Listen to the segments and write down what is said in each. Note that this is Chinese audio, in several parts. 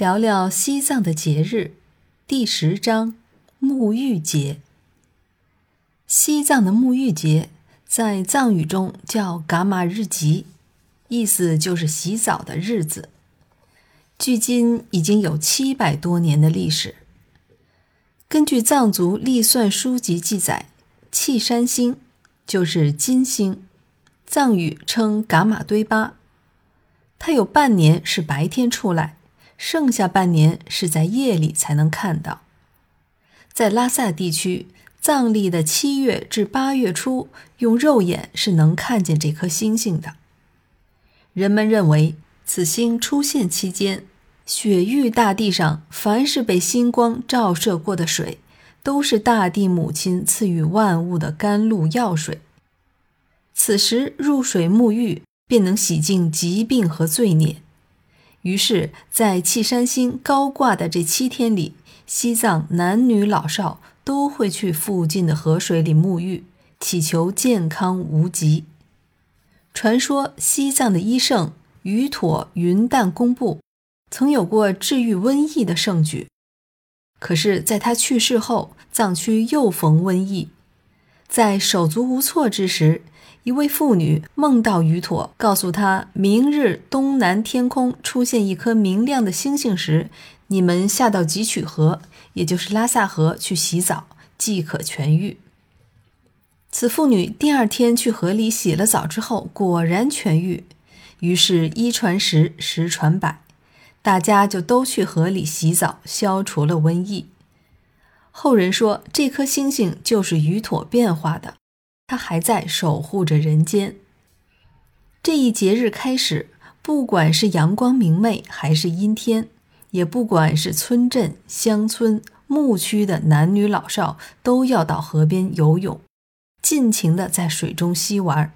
聊聊西藏的节日，第十章沐浴节。西藏的沐浴节在藏语中叫“噶玛日吉”，意思就是洗澡的日子。距今已经有七百多年的历史。根据藏族历算书籍记载，契山星就是金星，藏语称“噶玛堆巴”，它有半年是白天出来。剩下半年是在夜里才能看到。在拉萨地区，藏历的七月至八月初，用肉眼是能看见这颗星星的。人们认为，此星出现期间，雪域大地上凡是被星光照射过的水，都是大地母亲赐予万物的甘露药水。此时入水沐浴，便能洗净疾病和罪孽。于是，在契山星高挂的这七天里，西藏男女老少都会去附近的河水里沐浴，祈求健康无疾。传说西藏的医圣于妥云旦公布，曾有过治愈瘟疫的圣举。可是，在他去世后，藏区又逢瘟疫，在手足无措之时。一位妇女梦到于妥，告诉她，明日东南天空出现一颗明亮的星星时，你们下到汲曲河，也就是拉萨河去洗澡，即可痊愈。此妇女第二天去河里洗了澡之后，果然痊愈。于是，一传十，十传百，大家就都去河里洗澡，消除了瘟疫。后人说，这颗星星就是于妥变化的。他还在守护着人间。这一节日开始，不管是阳光明媚还是阴天，也不管是村镇、乡村、牧区的男女老少，都要到河边游泳，尽情的在水中嬉玩，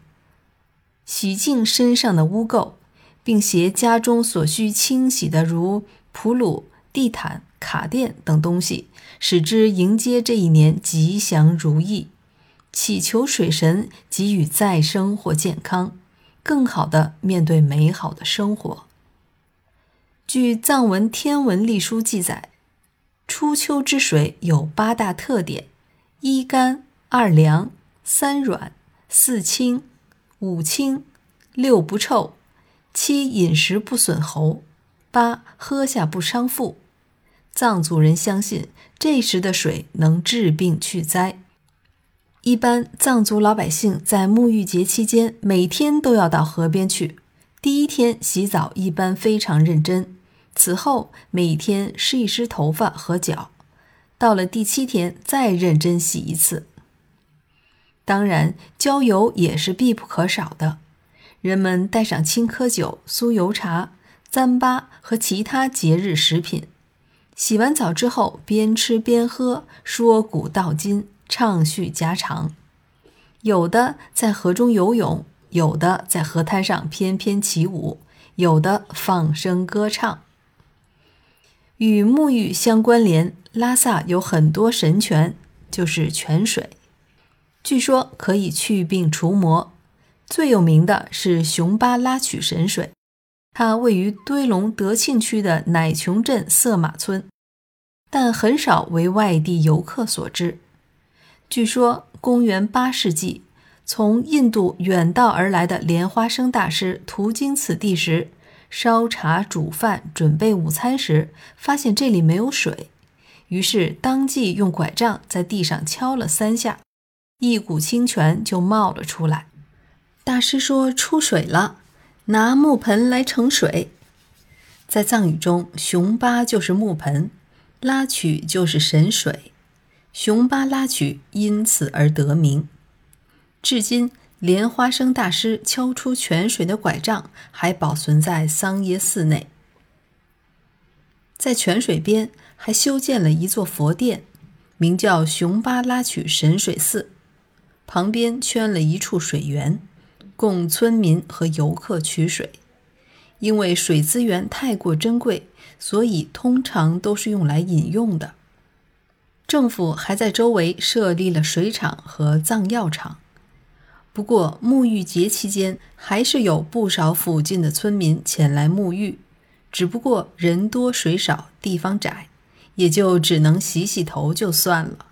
洗净身上的污垢，并携家中所需清洗的，如普鲁、地毯、卡垫等东西，使之迎接这一年吉祥如意。祈求水神给予再生或健康，更好的面对美好的生活。据藏文天文历书记载，初秋之水有八大特点：一干、二凉、三软、四清、五清、六不臭、七饮食不损喉、八喝下不伤腹。藏族人相信，这时的水能治病去灾。一般藏族老百姓在沐浴节期间，每天都要到河边去。第一天洗澡一般非常认真，此后每天湿一湿头发和脚，到了第七天再认真洗一次。当然，浇油也是必不可少的。人们带上青稞酒、酥油茶、糌粑和其他节日食品，洗完澡之后边吃边喝，说古道今。畅叙家常，有的在河中游泳，有的在河滩上翩翩起舞，有的放声歌唱。与沐浴相关联，拉萨有很多神泉，就是泉水，据说可以祛病除魔。最有名的是雄巴拉曲神水，它位于堆龙德庆区的乃琼镇色马村，但很少为外地游客所知。据说，公元八世纪，从印度远道而来的莲花生大师途经此地时，烧茶、煮饭、准备午餐时，发现这里没有水，于是当即用拐杖在地上敲了三下，一股清泉就冒了出来。大师说：“出水了，拿木盆来盛水。”在藏语中，雄巴就是木盆，拉曲就是神水。雄巴拉曲因此而得名。至今，莲花生大师敲出泉水的拐杖还保存在桑耶寺内。在泉水边还修建了一座佛殿，名叫雄巴拉曲神水寺，旁边圈了一处水源，供村民和游客取水。因为水资源太过珍贵，所以通常都是用来饮用的。政府还在周围设立了水厂和藏药厂。不过，沐浴节期间还是有不少附近的村民前来沐浴，只不过人多水少，地方窄，也就只能洗洗头就算了。